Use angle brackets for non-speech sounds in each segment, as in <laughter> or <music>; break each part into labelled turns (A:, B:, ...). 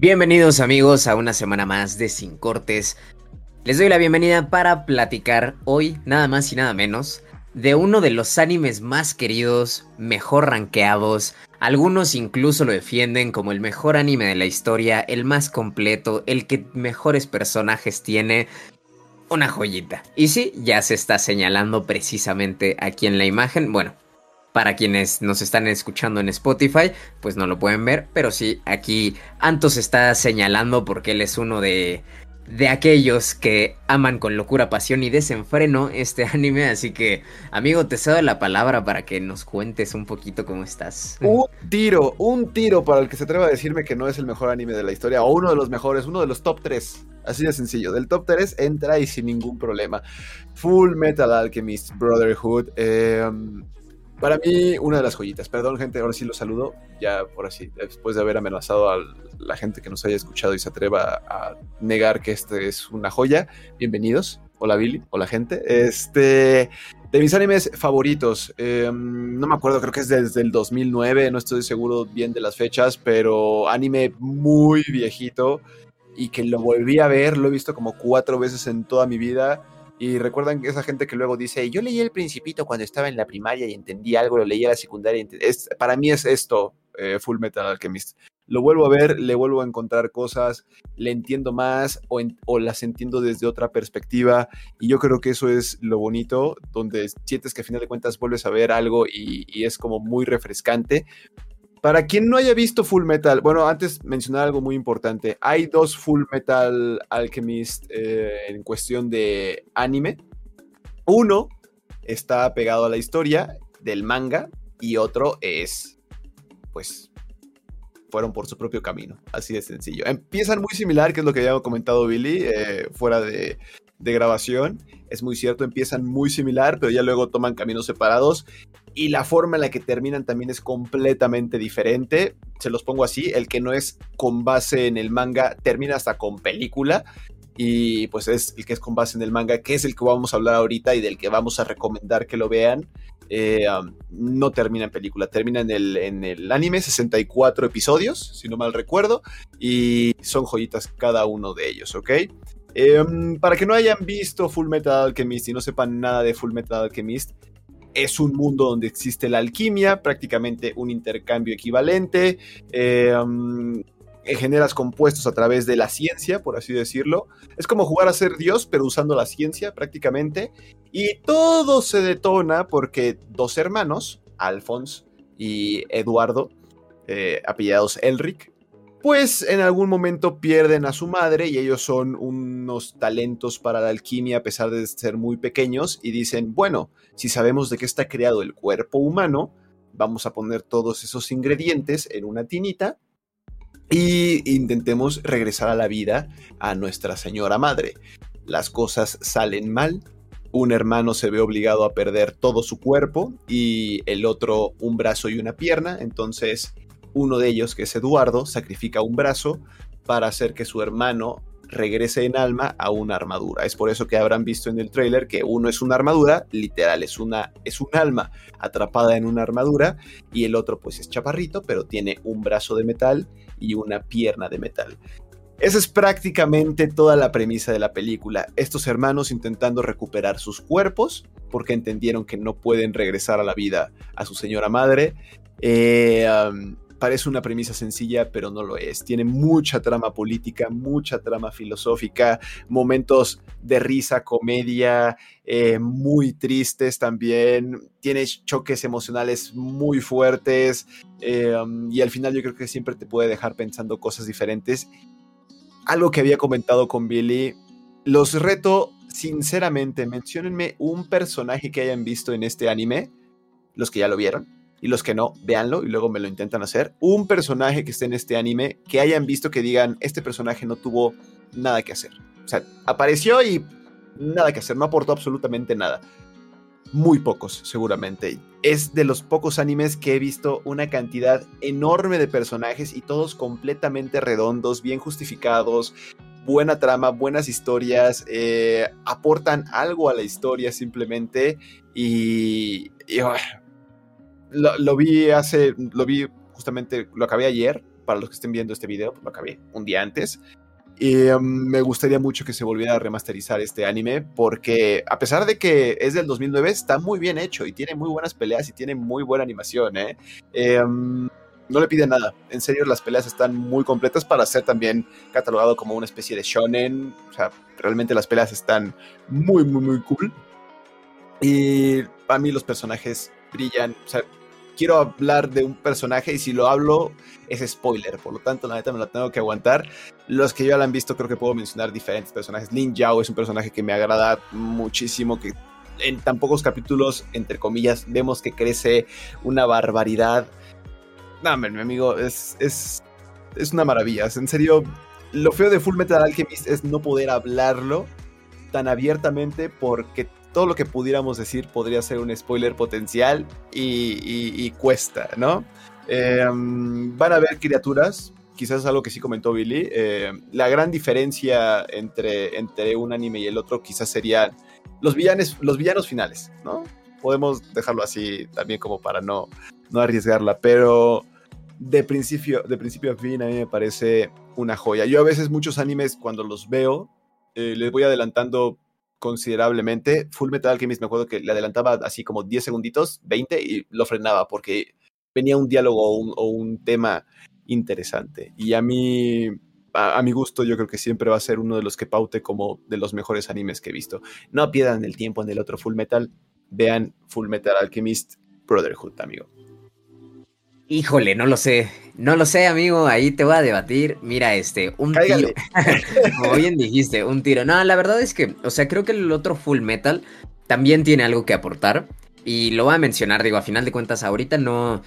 A: Bienvenidos amigos a una semana más de Sin Cortes. Les doy la bienvenida para platicar hoy, nada más y nada menos, de uno de los animes más queridos, mejor rankeados, algunos incluso lo defienden como el mejor anime de la historia, el más completo, el que mejores personajes tiene, una joyita. Y sí, ya se está señalando precisamente aquí en la imagen, bueno, para quienes nos están escuchando en Spotify, pues no lo pueden ver, pero sí, aquí Antos está señalando porque él es uno de de aquellos que aman con locura, pasión y desenfreno este <laughs> anime. Así que, amigo, te cedo la palabra para que nos cuentes un poquito cómo estás.
B: Un tiro, un tiro para el que se atreva a decirme que no es el mejor anime de la historia, o uno de los mejores, uno de los top 3. Así de sencillo. Del top 3 entra y sin ningún problema. Full Metal Alchemist Brotherhood. Eh, para mí, una de las joyitas. Perdón, gente, ahora sí lo saludo. Ya, ahora sí, después de haber amenazado a la gente que nos haya escuchado y se atreva a negar que este es una joya. Bienvenidos. Hola, Billy. Hola, gente. Este. De mis animes favoritos, em, no me acuerdo, creo que es desde el 2009, no estoy seguro bien de las fechas, pero anime muy viejito y que lo volví a ver, lo he visto como cuatro veces en toda mi vida y recuerdan esa gente que luego dice, yo leí El Principito cuando estaba en la primaria y entendí algo, lo leí en la secundaria. Es, para mí es esto, eh, Full Metal Alchemist. Lo vuelvo a ver, le vuelvo a encontrar cosas, le entiendo más o, o, las entiendo desde otra perspectiva. Y yo creo que eso es lo bonito, donde sientes que a final de cuentas vuelves a ver algo y es como muy refrescante. Para quien no haya visto Full Metal, bueno, antes mencionar algo muy importante. Hay dos Full Metal Alchemist eh, en cuestión de anime. Uno está pegado a la historia del manga y otro es, pues, fueron por su propio camino. Así de sencillo. Empiezan muy similar, que es lo que había comentado Billy, eh, fuera de, de grabación. Es muy cierto, empiezan muy similar, pero ya luego toman caminos separados y la forma en la que terminan también es completamente diferente. Se los pongo así, el que no es con base en el manga termina hasta con película y pues es el que es con base en el manga, que es el que vamos a hablar ahorita y del que vamos a recomendar que lo vean. Eh, um, no termina en película, termina en el, en el anime, 64 episodios, si no mal recuerdo, y son joyitas cada uno de ellos, ¿ok? Em, para que no hayan visto Full Metal Alchemist y no sepan nada de Full Metal Alchemist, es un mundo donde existe la alquimia, prácticamente un intercambio equivalente. Em, generas compuestos a través de la ciencia, por así decirlo. Es como jugar a ser Dios, pero usando la ciencia prácticamente. Y todo se detona porque dos hermanos, Alphonse y Eduardo, eh, apillados Elric, pues en algún momento pierden a su madre y ellos son unos talentos para la alquimia a pesar de ser muy pequeños y dicen, bueno, si sabemos de qué está creado el cuerpo humano, vamos a poner todos esos ingredientes en una tinita y intentemos regresar a la vida a nuestra señora madre. Las cosas salen mal, un hermano se ve obligado a perder todo su cuerpo y el otro un brazo y una pierna, entonces uno de ellos, que es Eduardo, sacrifica un brazo para hacer que su hermano regrese en alma a una armadura. Es por eso que habrán visto en el tráiler que uno es una armadura, literal, es una es un alma atrapada en una armadura y el otro pues es chaparrito, pero tiene un brazo de metal y una pierna de metal. Esa es prácticamente toda la premisa de la película. Estos hermanos intentando recuperar sus cuerpos porque entendieron que no pueden regresar a la vida a su señora madre. Eh, parece una premisa sencilla, pero no lo es. Tiene mucha trama política, mucha trama filosófica, momentos de risa, comedia, eh, muy tristes también. Tiene choques emocionales muy fuertes um, y al final yo creo que siempre te puede dejar pensando cosas diferentes. Algo que había comentado con Billy, los reto sinceramente, menciónenme un personaje que hayan visto en este anime, los que ya lo vieron y los que no, véanlo y luego me lo intentan hacer. Un personaje que esté en este anime que hayan visto que digan, este personaje no tuvo nada que hacer. O sea, apareció y nada que hacer, no aportó absolutamente nada. Muy pocos, seguramente. Es de los pocos animes que he visto una cantidad enorme de personajes y todos completamente redondos, bien justificados, buena trama, buenas historias, eh, aportan algo a la historia simplemente y, y lo, vi hace, lo vi justamente, lo acabé ayer, para los que estén viendo este video, pues lo acabé un día antes. Y um, me gustaría mucho que se volviera a remasterizar este anime porque a pesar de que es del 2009, está muy bien hecho y tiene muy buenas peleas y tiene muy buena animación. ¿eh? um, no le pide nada. En serio, las peleas están muy completas para ser también catalogado como una especie de shonen. O sea, realmente las peleas están muy, muy, muy cool. Y para mí los personajes brillan. O sea, quiero hablar de un personaje y si lo hablo es spoiler, por lo tanto la neta me lo tengo que aguantar. Los que ya lo han visto creo que puedo mencionar diferentes personajes. Lin Yao es un personaje que me agrada muchísimo, que en tan pocos capítulos, entre comillas, vemos que crece una barbaridad. No, mi amigo, es, es, es una maravilla. En serio, lo feo de Full Metal Alchemist es no poder hablarlo tan abiertamente porque todo lo que pudiéramos decir podría ser un spoiler potencial y, cuesta, ¿no? Em, van a haber criaturas, quizás es algo que sí comentó Billy. Eh, la gran diferencia entre, entre un anime y el otro quizás serían los, villanes, los villanos finales, ¿no? Podemos dejarlo así también como para no, no arriesgarla, pero de principio, de principio a fin a mí me parece una joya. Yo a veces muchos animes cuando los veo, eh, les voy adelantando considerablemente. Full Metal Alchemist me acuerdo que le adelantaba así como 10 segunditos, 20 y lo frenaba porque venía un diálogo o un, tema interesante. Y a mí, a, mi gusto, yo creo que siempre va a ser uno de los que paute como de los mejores animes que he visto. No pierdan el tiempo en el otro Full Metal, vean Full Metal Alchemist Brotherhood, amigo.
A: Híjole, no lo sé. No lo sé, amigo. Ahí te voy a debatir. Mira, este, un tiro. <laughs> Como bien dijiste, un tiro. No, la verdad es que, o sea, creo que el otro Full Metal también tiene algo que aportar. Y lo voy a mencionar, digo, a final de cuentas, ahorita no.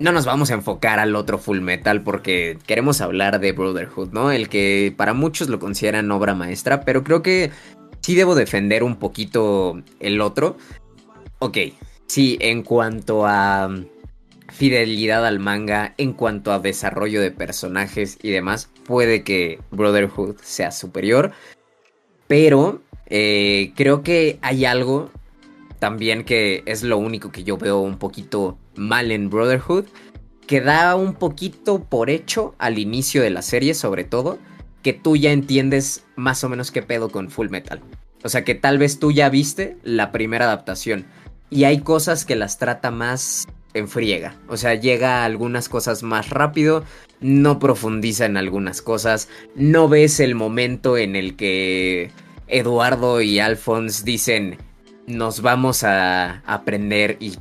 A: No nos vamos a enfocar al otro Full Metal porque queremos hablar de Brotherhood, ¿no? El que para muchos lo consideran obra maestra, pero creo que sí debo defender un poquito el otro. Ok, sí, en cuanto a fidelidad al manga en cuanto a desarrollo de personajes y demás, puede que Brotherhood sea superior. Pero eh, creo que hay algo también que es lo único que yo veo un poquito mal en Brotherhood, que da un poquito por hecho al inicio de la serie, sobre todo, que tú ya entiendes más o menos qué pedo con Full Metal. O sea que tal vez tú ya viste la primera adaptación y hay cosas que las trata más en friega. O sea, llega a algunas cosas más rápido, no profundiza en algunas cosas, no ves el momento en el que Eduardo y Alphonse dicen, nos vamos a aprender y...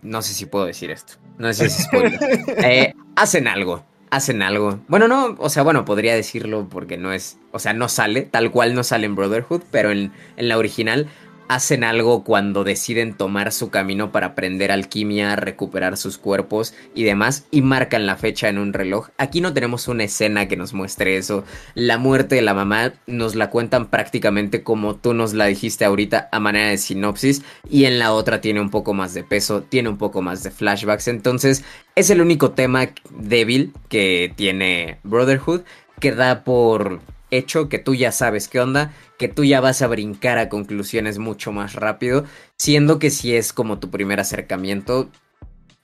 A: No sé si puedo decir esto. No sé si es <laughs> eh, hacen algo. Hacen algo. Bueno, no, o sea, bueno, podría decirlo porque no es. O sea, no sale, tal cual no sale en Brotherhood, pero en, en la original hacen algo cuando deciden tomar su camino para aprender alquimia, recuperar sus cuerpos y demás, y marcan la fecha en un reloj. Aquí no tenemos una escena que nos muestre eso. La muerte de la mamá nos la cuentan prácticamente como tú nos la dijiste ahorita a manera de sinopsis, y en la otra tiene un poco más de peso, tiene un poco más de flashbacks, entonces es el único tema débil que tiene Brotherhood, que da por hecho que tú ya sabes qué onda, que tú ya vas a brincar a conclusiones mucho más rápido, siendo que si es como tu primer acercamiento,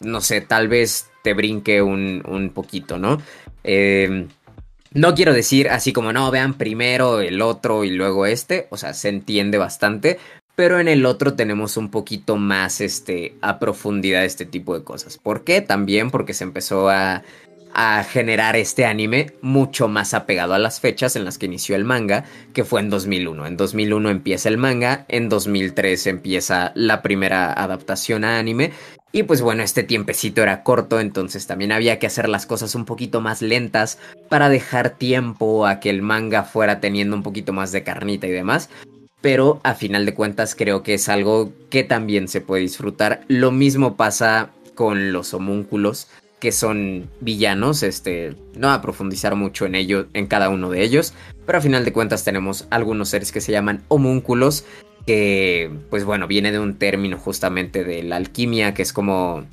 A: no sé, tal vez te brinque un, un poquito, ¿no? Em, no quiero decir así como, no, vean primero el otro y luego este, o sea, se entiende bastante, pero en el otro tenemos un poquito más este, a profundidad este tipo de cosas. ¿Por qué? También porque se empezó a a generar este anime mucho más apegado a las fechas en las que inició el manga, que fue en 2001. En 2001 empieza el manga, en 2003 empieza la primera adaptación a anime. Y pues bueno, este tiempecito era corto, entonces también había que hacer las cosas un poquito más lentas para dejar tiempo a que el manga fuera teniendo un poquito más de carnita y demás. Pero a final de cuentas creo que es algo que también se puede disfrutar. Lo mismo pasa con los homúnculos que son villanos, este, no a profundizar mucho en ello, en cada uno de ellos, pero a final de cuentas tenemos algunos seres que se llaman homúnculos, que pues bueno, viene de un término justamente de la alquimia, que es como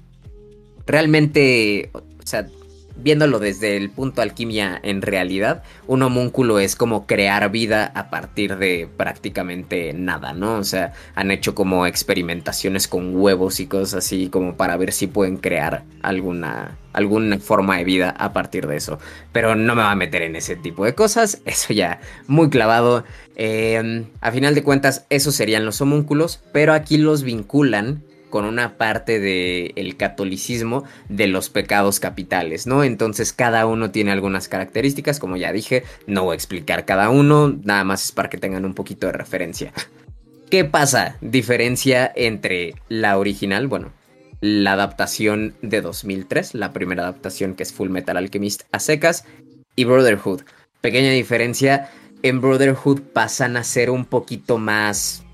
A: realmente, o sea, viéndolo desde el punto alquimia en realidad, un homúnculo es como crear vida a partir de prácticamente nada, ¿no? O sea, han hecho como experimentaciones con huevos y cosas así como para ver si pueden crear alguna alguna forma de vida a partir de eso. Pero no me va a meter en ese tipo de cosas, <laughs> eso ya muy clavado. Eh, a final de cuentas, esos serían los homúnculos, pero aquí los vinculan con una parte del catolicismo de los pecados capitales, ¿no? Entonces cada uno tiene algunas características, como ya dije, no voy a explicar cada uno, nada más es para que tengan un poquito de referencia. ¿Qué pasa? Diferencia entre la original, bueno, la adaptación de 2003, la primera adaptación que es Full Metal Alchemist a secas, y Brotherhood. Pequeña diferencia, en Brotherhood pasan a ser un poquito más...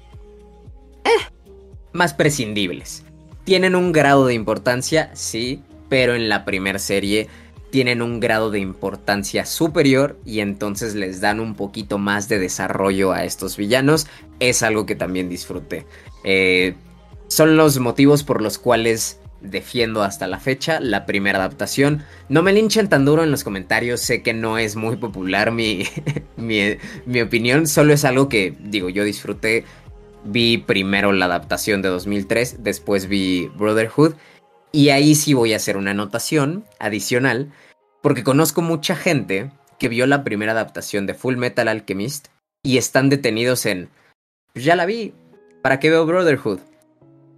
A: Más prescindibles. Tienen un grado de importancia, sí, pero en la primera serie tienen un grado de importancia superior y entonces les dan un poquito más de desarrollo a estos villanos. Es algo que también disfruté. Eh, son los motivos por los cuales defiendo hasta la fecha la primera adaptación. No me linchen tan duro en los comentarios, sé que no es muy popular mi, <laughs> mi, mi opinión, solo es algo que digo yo disfruté vi primero la adaptación de 2003, después vi Brotherhood, y ahí sí voy a hacer una anotación adicional, porque conozco mucha gente que vio la primera adaptación de Full Metal Alchemist y están detenidos en, pues ya la vi, ¿para qué veo Brotherhood?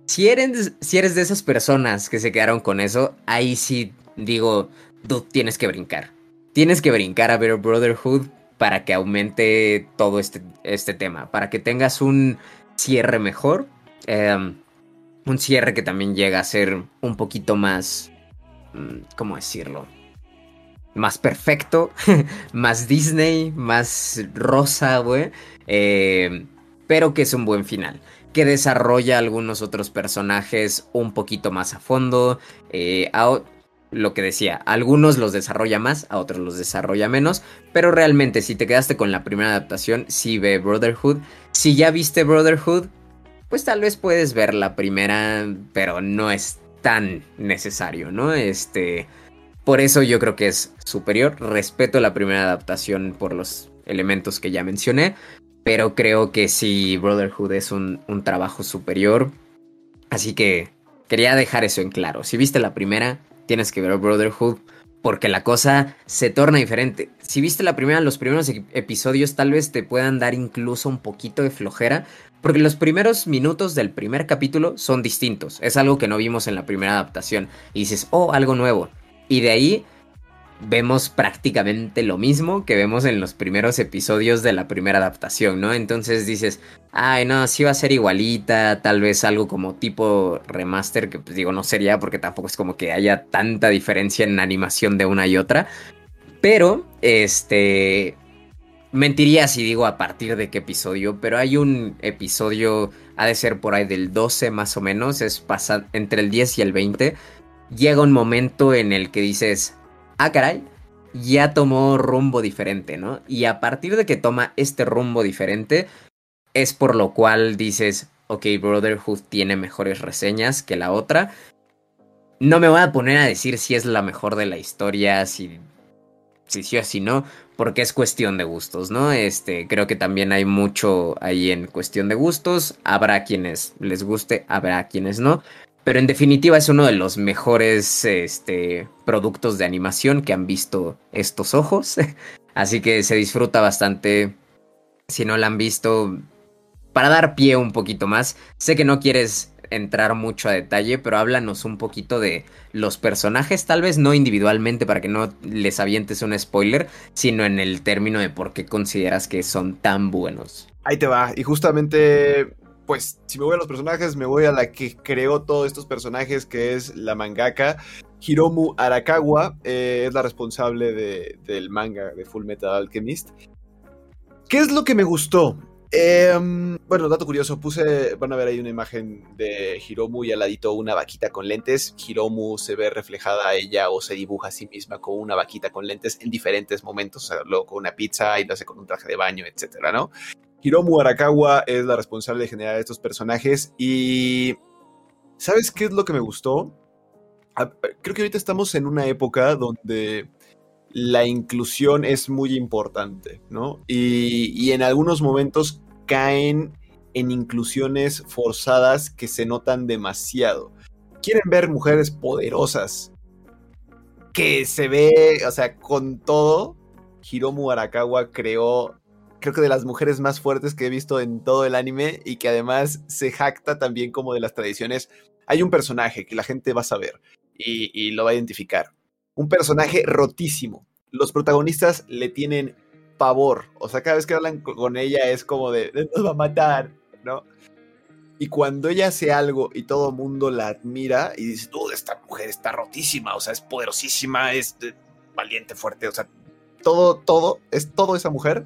A: Si eres, si eres de esas personas que se quedaron con eso, ahí sí digo, tú tienes que brincar. Tienes que brincar a ver Brotherhood para que aumente todo este, este tema, para que tengas un cierre mejor. Em, un cierre que también llega a ser un poquito más... Mm, ¿Cómo decirlo? Más perfecto, <laughs> más Disney, más rosa, güey. Em, pero que es un buen final. Que desarrolla algunos otros personajes un poquito más a fondo. Eh, lo que decía, algunos los desarrolla más, a otros los desarrolla menos, pero realmente si te quedaste con la primera adaptación, sí ve Brotherhood. Si ya viste Brotherhood, pues tal vez puedes ver la primera, pero no es tan necesario, ¿no? Este, por eso yo creo que es superior. Respeto la primera adaptación por los elementos que ya mencioné, pero creo que sí, Brotherhood es un, un trabajo superior. Así que quería dejar eso en claro. Si viste la primera, tienes que ver Brotherhood porque la cosa se torna diferente. Si viste la primera, los primeros episodios tal vez te puedan dar incluso un poquito de flojera, porque los primeros minutos del primer capítulo son distintos. Es algo que no vimos en la primera adaptación. Y dices, oh, algo nuevo. Y de ahí vemos prácticamente lo mismo que vemos en los primeros episodios de la primera adaptación, ¿no? Entonces dices, ay, no, sí va a ser igualita, tal vez algo como tipo remaster, que pues digo, no sería porque tampoco es como que haya tanta diferencia en animación de una y otra. Pero, este, mentiría si digo a partir de qué episodio, pero hay un episodio, ha de ser por ahí del 12 más o menos, es pasar entre el 10 y el 20. Llega un momento en el que dices, ah, caray, ya tomó rumbo diferente, ¿no? Y a partir de que toma este rumbo diferente, es por lo cual dices, ok, Brotherhood tiene mejores reseñas que la otra. No me voy a poner a decir si es la mejor de la historia, si, si sí o si no, porque es cuestión de gustos, ¿no? Este, creo que también hay mucho ahí en cuestión de gustos. Habrá quienes les guste, habrá quienes no. Pero en definitiva es uno de los mejores este, productos de animación que han visto estos ojos. <laughs> Así que se disfruta bastante. Si no la han visto, para dar pie un poquito más, sé que no quieres entrar mucho a detalle, pero háblanos un poquito de los personajes, tal vez no individualmente para que no les avientes un spoiler, sino en el término de por qué consideras que son tan buenos.
B: Ahí te va, y justamente pues si me voy a los personajes, me voy a la que creó todos estos personajes, que es la mangaka. Hiromu Arakawa eh, es la responsable del manga de Full Metal Alchemist. ¿Qué es lo que me gustó? Em, bueno, dato curioso, puse, van a ver ahí una imagen de Hiromu y al ladito una vaquita con lentes. Hiromu se ve reflejada a ella o se dibuja a sí misma con una vaquita con lentes en diferentes momentos, o sea, luego con una pizza y lo hace con un traje de baño, etcétera, ¿no? Hiromu Arakawa es la responsable de generar estos personajes y ¿sabes qué es lo que me gustó? creo que ahorita estamos en una época donde la inclusión es muy importante, ¿no? Y, en algunos momentos caen en inclusiones forzadas que se notan demasiado. Quieren ver mujeres poderosas, que se ve, o sea, con todo, Hiromu Arakawa creó, creo que de las mujeres más fuertes que he visto en todo el anime y que además se jacta también como de las tradiciones. Hay un personaje que la gente va a saber y, lo va a identificar. Un personaje rotísimo. Los protagonistas le tienen pavor. O sea, cada vez que hablan con ella es como de, nos va a matar, ¿no? Y cuando ella hace algo y todo el mundo la admira y dice, tú, esta mujer está rotísima, o sea, es poderosísima, es valiente, fuerte, o sea, todo, todo, es todo esa mujer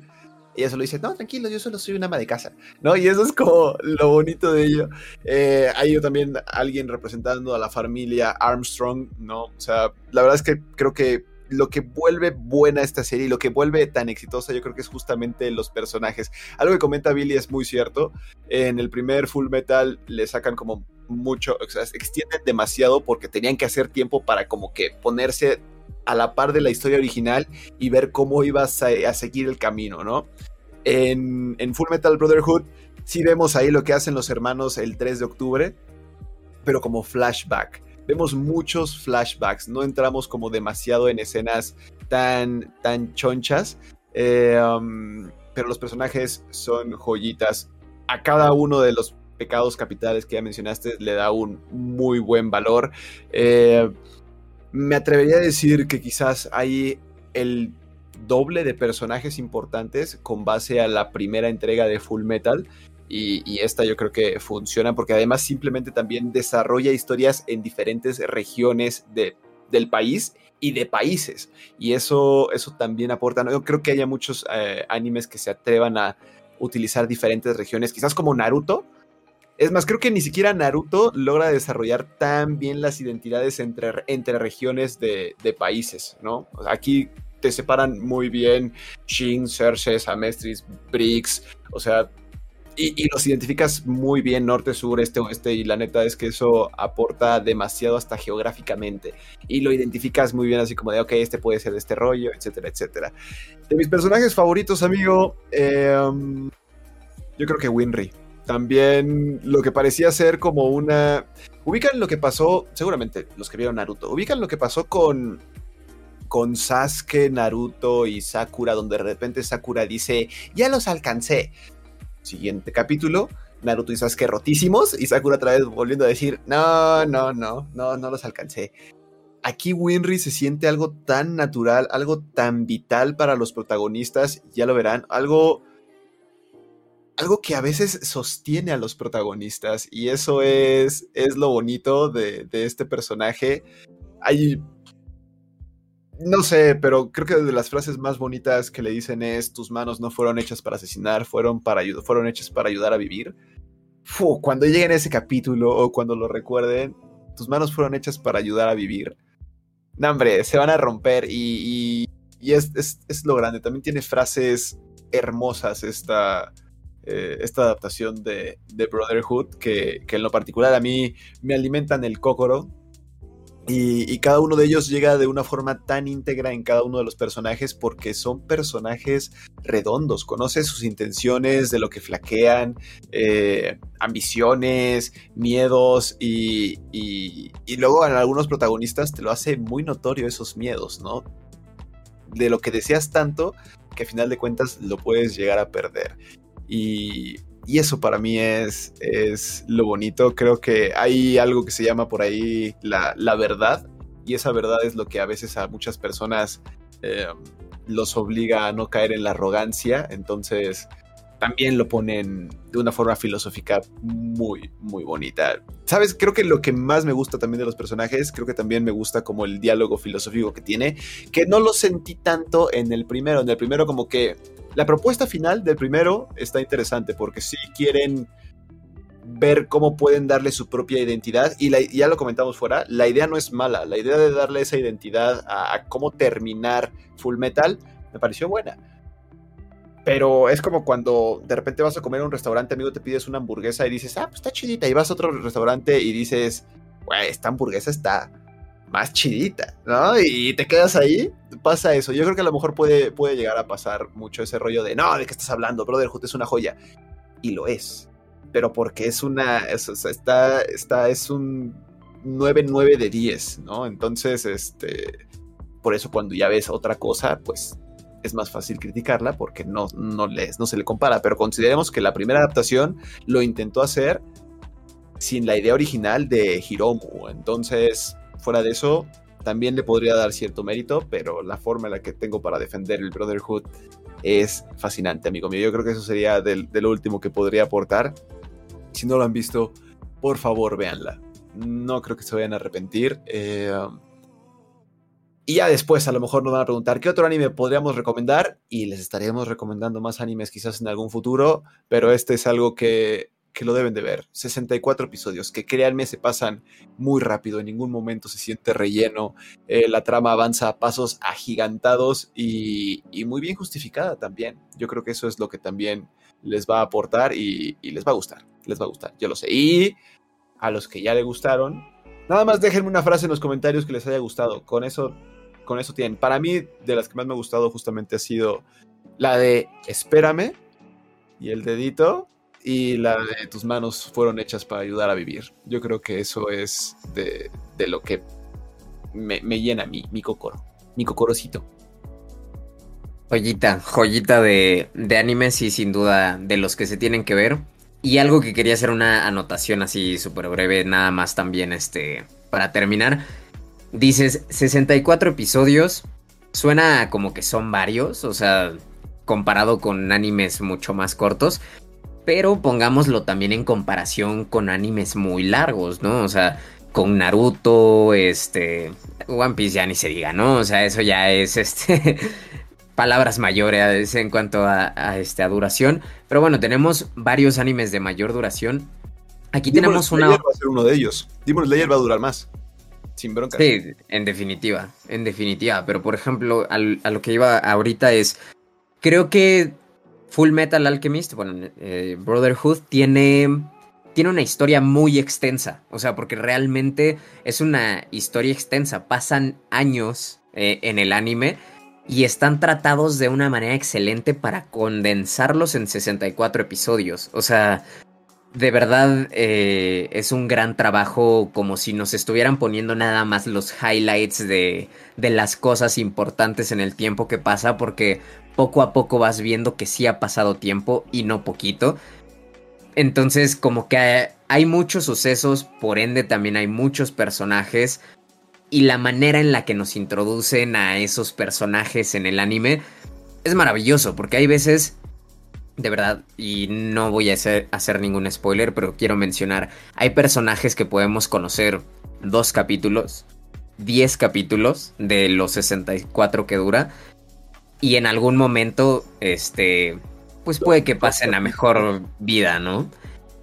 B: ella solo dice, no, tranquilo, yo solo soy una ama de casa, ¿no? Y eso es como lo bonito de ello. Eh, también alguien representando a la familia Armstrong, ¿no? O sea, la verdad es que creo que lo que vuelve buena esta serie lo que vuelve tan exitosa, yo creo que es justamente los personajes. Algo que comenta Billy es muy cierto. En el primer Full Metal le sacan como mucho, o sea, extienden demasiado porque tenían que hacer tiempo para como que ponerse a la par de la historia original y ver cómo ibas a, seguir el camino, ¿no? En, Full Metal Brotherhood sí vemos ahí lo que hacen los hermanos el 3 de octubre, pero como flashback. Vemos muchos flashbacks, no entramos como demasiado en escenas tan, tan chonchas, eh, um, pero los personajes son joyitas. A cada uno de los pecados capitales que ya mencionaste le da un muy buen valor. Eh, me atrevería a decir que quizás hay el doble de personajes importantes con base a la primera entrega de Full Metal. Y, esta yo creo que funciona porque además simplemente también desarrolla historias en diferentes regiones de, del país y de países. Y eso, eso también aporta. Yo creo que haya muchos eh, animes que se atrevan a utilizar diferentes regiones, quizás como Naruto, es más, creo que ni siquiera Naruto logra desarrollar tan bien las identidades entre, entre regiones de, países, ¿no? aquí te separan muy bien Shin, Xerxes, Amestris, Briggs, o sea, y, los identificas muy bien norte, sur, este, oeste, y la neta es que eso aporta demasiado hasta geográficamente. Y lo identificas muy bien así como de, ok, este puede ser de este rollo, etcétera, etcétera. De mis personajes favoritos, amigo, em, yo creo que Winry. También lo que parecía ser como una... Ubican lo que pasó, seguramente los que vieron Naruto, ubican lo que pasó con, con Sasuke, Naruto y Sakura, donde de repente Sakura dice, ya los alcancé. Siguiente capítulo, Naruto y Sasuke rotísimos y Sakura otra vez volviendo a decir, no, no, no, no, no los alcancé. Aquí Winry se siente algo tan natural, algo tan vital para los protagonistas, ya lo verán, algo algo que a veces sostiene a los protagonistas y eso es, es lo bonito de, este personaje. Hay, no sé, pero creo que de las frases más bonitas que le dicen es, tus manos no fueron hechas para asesinar, fueron, para, fueron hechas para ayudar a vivir. cuando lleguen a ese capítulo o cuando lo recuerden, tus manos fueron hechas para ayudar a vivir. No, hombre, se van a romper y, y, es, es, es, lo grande. También tiene frases hermosas esta, eh, esta adaptación de, Brotherhood, que, en lo particular a mí me alimentan el cócoro. Y, cada uno de ellos llega de una forma tan íntegra en cada uno de los personajes porque son personajes redondos, conoces sus intenciones, de lo que flaquean, eh, ambiciones, miedos y, y, y luego en algunos protagonistas te lo hace muy notorio esos miedos, ¿no? De lo que deseas tanto que a final de cuentas lo puedes llegar a perder. Y, eso para mí es, es lo bonito. Creo que hay algo que se llama por ahí la, verdad. Y esa verdad es lo que a veces a muchas personas eh, los obliga a no caer en la arrogancia. Entonces, también lo ponen de una forma filosófica muy, muy bonita. ¿Sabes? Creo que lo que más me gusta también de los personajes, creo que también me gusta como el diálogo filosófico que tiene, que no lo sentí tanto en el primero. En el primero como que la propuesta final del primero está interesante porque sí quieren ver cómo pueden darle su propia identidad y ya lo comentamos fuera, la idea no es mala, la idea de darle esa identidad a, cómo terminar Full Metal me pareció buena. Pero es como cuando de repente vas a comer a un restaurante, amigo, te pides una hamburguesa y dices, ah, pues está chidita. Y vas a otro restaurante y dices, güey, esta hamburguesa está más chidita, ¿no? Y te quedas ahí, pasa eso. Yo creo que a lo mejor puede, puede llegar a pasar mucho ese rollo de, no, ¿de qué estás hablando? Brotherhood es una joya. Y lo es. Pero porque es una, está, está, es un 9-9 de 10, ¿no? Entonces, este, por eso cuando ya ves otra cosa, pues es más fácil criticarla porque no, no, no se le compara. Pero consideremos que la primera adaptación lo intentó hacer sin la idea original de Hiromu. Entonces, fuera de eso, también le podría dar cierto mérito, pero la forma en la que tengo para defender el Brotherhood es fascinante, amigo mío. Yo creo que eso sería de, lo último que podría aportar. Si no lo han visto, por favor, véanla. No creo que se vayan a arrepentir. Eh, y ya después a lo mejor nos van a preguntar qué otro anime podríamos recomendar y les estaremos recomendando más animes quizás en algún futuro, pero este es algo que que lo deben de ver. 64 episodios que créanme se pasan muy rápido, en ningún momento se siente relleno, eh, la trama avanza a pasos agigantados y, muy bien justificada también. Yo creo que eso es lo que también les va a aportar y, les va a gustar, les va a gustar, yo lo sé. Y a los que ya le gustaron, nada más déjenme una frase en los comentarios que les haya gustado. Con eso, con eso tienen. Para mí, de las que más me ha gustado justamente ha sido la de espérame y el dedito y la de tus manos fueron hechas para ayudar a vivir. Yo creo que eso es de, lo que me, llena mi, mi cocoro, mi cocorocito.
A: Joyita, joyita de, de animes sin duda de los que se tienen que ver. Y algo que quería hacer una anotación así súper breve, nada más también este, para terminar. Dices 64 episodios, suena como que son varios, o sea, comparado con animes mucho más cortos pero pongámoslo también en comparación con animes muy largos, ¿no? O sea, con Naruto, este, One Piece ya ni se diga, ¿no? O sea, eso ya es, este, <laughs> palabras mayores en cuanto a, este, a duración. Pero bueno, tenemos varios animes de mayor duración. Aquí tenemos una...
B: Slayer va a ser uno de ellos. Demon Slayer va a durar más. Sin bronca.
A: Sí, en definitiva, en definitiva. Pero por ejemplo, a lo que iba ahorita es, creo que Full Metal Alchemist, bueno, eh, Brotherhood tiene, tiene una historia muy extensa. O sea, porque realmente es una historia extensa. Pasan años eh, en el anime y están tratados de una manera excelente para condensarlos en 64 episodios. O sea, de verdad eh, es un gran trabajo como si nos estuvieran poniendo nada más los highlights de, de las cosas importantes en el tiempo que pasa porque poco a poco vas viendo que sí ha pasado tiempo y no poquito. Entonces como que hay muchos sucesos, por ende también hay muchos personajes y la manera en la que nos introducen a esos personajes en el anime es maravilloso porque hay veces de verdad, y no voy a hacer, ningún spoiler, pero quiero mencionar, hay personajes que podemos conocer dos capítulos, diez capítulos de los 64 que dura, y en algún momento, este, pues puede que pasen a mejor vida, ¿no?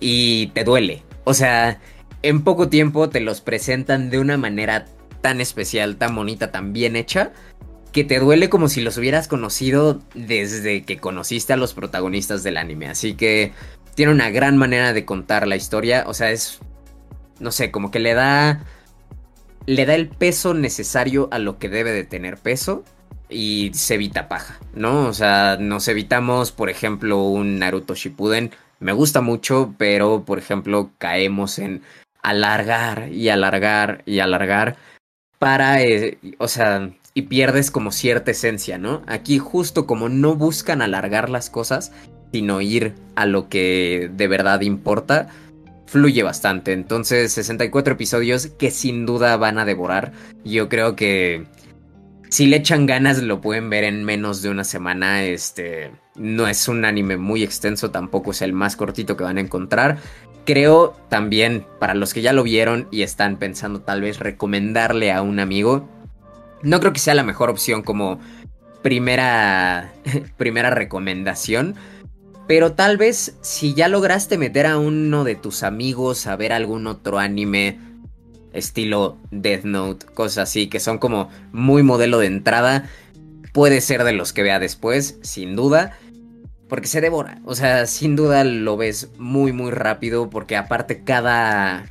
A: Y te duele. O sea, en poco tiempo te los presentan de una manera tan especial, tan bonita, tan bien hecha, que te duele como si los hubieras conocido desde que conociste a los protagonistas del anime. Así que tiene una gran manera de contar la historia. O sea, es. No sé, como que le da. Le da el peso necesario a lo que debe de tener peso. Y se evita paja, ¿no? O sea, nos evitamos, por ejemplo, un Naruto Shippuden. Me gusta mucho, pero, por ejemplo, caemos en alargar y alargar y alargar para, eh, o sea, y pierdes como cierta esencia, ¿no? Aquí justo como no buscan alargar las cosas, sino ir a lo que de verdad importa, fluye bastante. Entonces, 64 episodios que sin duda van a devorar. Yo creo que si le echan ganas lo pueden ver en menos de una semana. Este no es un anime muy extenso, tampoco es el más cortito que van a encontrar. Creo también para los que ya lo vieron y están pensando tal vez recomendarle a un amigo, no creo que sea la mejor opción como primera, <laughs> primera recomendación. Pero tal vez si ya lograste meter a uno de tus amigos a ver algún otro anime estilo Death Note, cosas así, que son como muy modelo de entrada, puede ser de los que vea después, sin duda, porque se devora. O sea, sin duda lo ves muy, muy rápido, porque aparte cada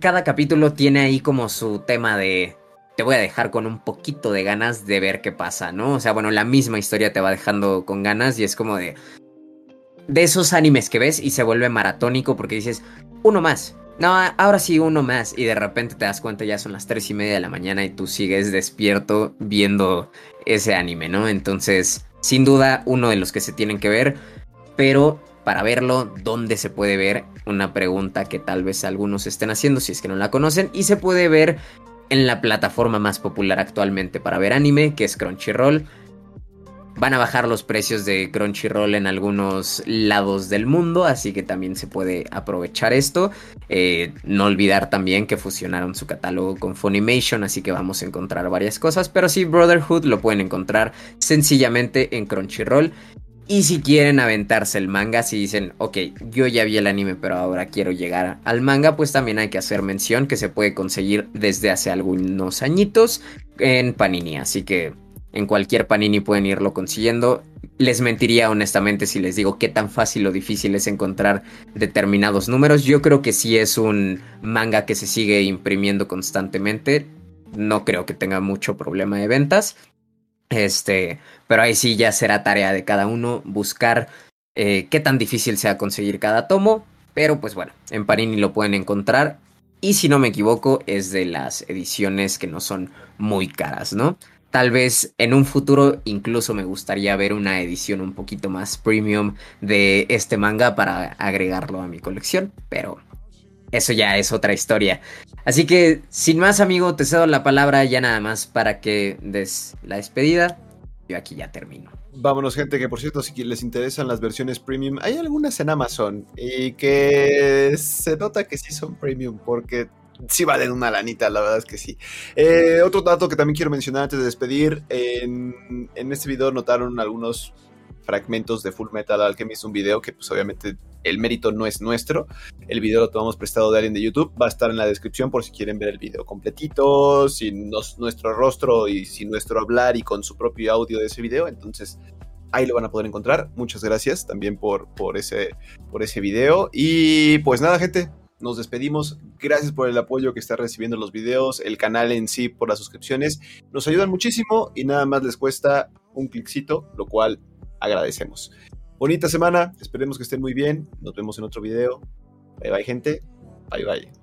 A: cada capítulo tiene ahí como su tema de te voy a dejar con un poquito de ganas de ver qué pasa, ¿no? O sea, bueno, la misma historia te va dejando con ganas y es como de... De esos animes que ves y se vuelve maratónico porque dices, uno más. No, ahora sí, uno más. Y de repente te das cuenta ya son las tres y media de la mañana y tú sigues despierto viendo ese anime, ¿no? Entonces, sin duda, uno de los que se tienen que ver. Pero para verlo, ¿dónde se puede ver? Una pregunta que tal vez algunos estén haciendo si es que no la conocen. Y se puede ver en la plataforma más popular actualmente para ver anime, que es Crunchyroll. Van a bajar los precios de Crunchyroll en algunos lados del mundo, así que también se puede aprovechar esto. Eh, no olvidar también que fusionaron su catálogo con Funimation, así que vamos a encontrar varias cosas. Pero sí, Brotherhood lo pueden encontrar sencillamente en Crunchyroll. Y si quieren aventarse el manga, si dicen, ok, yo ya vi el anime, pero ahora quiero llegar al manga, pues también hay que hacer mención que se puede conseguir desde hace algunos añitos en Panini. Así que en cualquier Panini pueden irlo consiguiendo. Les mentiría honestamente si les digo qué tan fácil o difícil es encontrar determinados números. Yo creo que sí es un manga que se sigue imprimiendo constantemente. No creo que tenga mucho problema de ventas. Este, pero ahí sí ya será tarea de cada uno buscar eh, qué tan difícil sea conseguir cada tomo. Pero pues bueno, en Panini lo pueden encontrar. Y si no me equivoco, es de las ediciones que no son muy caras, ¿no? Tal vez en un futuro incluso me gustaría ver una edición un poquito más premium de este manga para agregarlo a mi colección, pero eso ya es otra historia. Así que, sin más, amigo, te cedo la palabra ya nada más para que des la despedida. Yo aquí ya termino.
B: Vámonos, gente, que por cierto, si les interesan las versiones premium, hay algunas en Amazon y que se nota que sí son premium porque sí valen una lanita, la verdad es que sí. Eh, otro dato que también quiero mencionar antes de despedir, en, en este video notaron algunos fragmentos de Full Metal Alchemist, un video que pues obviamente el mérito no es nuestro. El video lo tomamos prestado de alguien de YouTube, va a estar en la descripción por si quieren ver el video completito, sin nuestro rostro y sin nuestro hablar y con su propio audio de ese video, entonces ahí lo van a poder encontrar. Muchas gracias también por, por, ese, por ese video. Y pues nada, gente, nos despedimos. Gracias por el apoyo que está recibiendo los videos, el canal en sí por las suscripciones. Nos ayudan muchísimo y nada más les cuesta un cliccito, lo cual agradecemos. Bonita semana, esperemos que estén muy bien. Nos vemos en otro video. Bye bye gente. Bye bye.